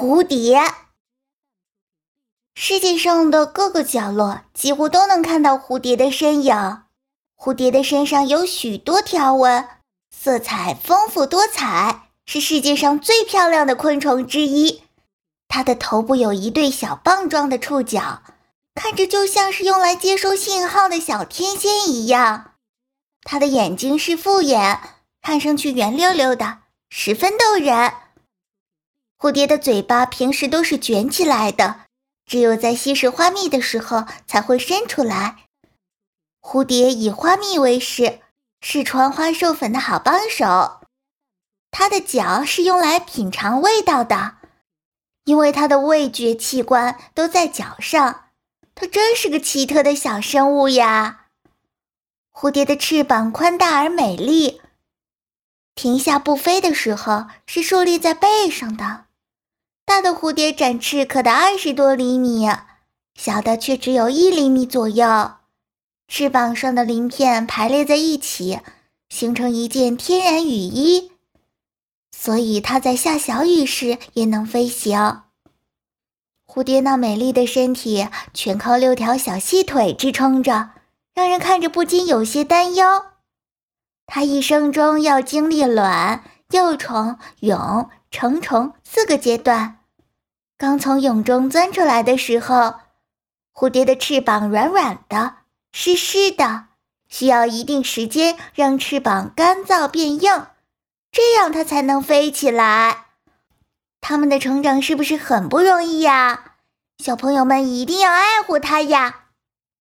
蝴蝶。世界上的各个角落几乎都能看到蝴蝶的身影。蝴蝶的身上有许多条纹，色彩丰富多彩，是世界上最漂亮的昆虫之一。它的头部有一对小棒状的触角，看着就像是用来接收信号的小天线一样。它的眼睛是复眼，看上去圆溜溜的，十分逗人。蝴蝶的嘴巴平时都是卷起来的，只有在吸食花蜜的时候才会伸出来。蝴蝶以花蜜为食，是传花授粉的好帮手。它的脚是用来品尝味道的，因为它的味觉器官都在脚上。它真是个奇特的小生物呀！蝴蝶的翅膀宽大而美丽，停下不飞的时候是竖立在背上的。大的蝴蝶展翅可达二十多厘米，小的却只有一厘米左右。翅膀上的鳞片排列在一起，形成一件天然雨衣，所以它在下小雨时也能飞行。蝴蝶那美丽的身体全靠六条小细腿支撑着，让人看着不禁有些担忧。它一生中要经历卵、幼虫、蛹、成虫四个阶段。刚从蛹中钻出来的时候，蝴蝶的翅膀软软的、湿湿的，需要一定时间让翅膀干燥变硬，这样它才能飞起来。它们的成长是不是很不容易呀？小朋友们一定要爱护它呀！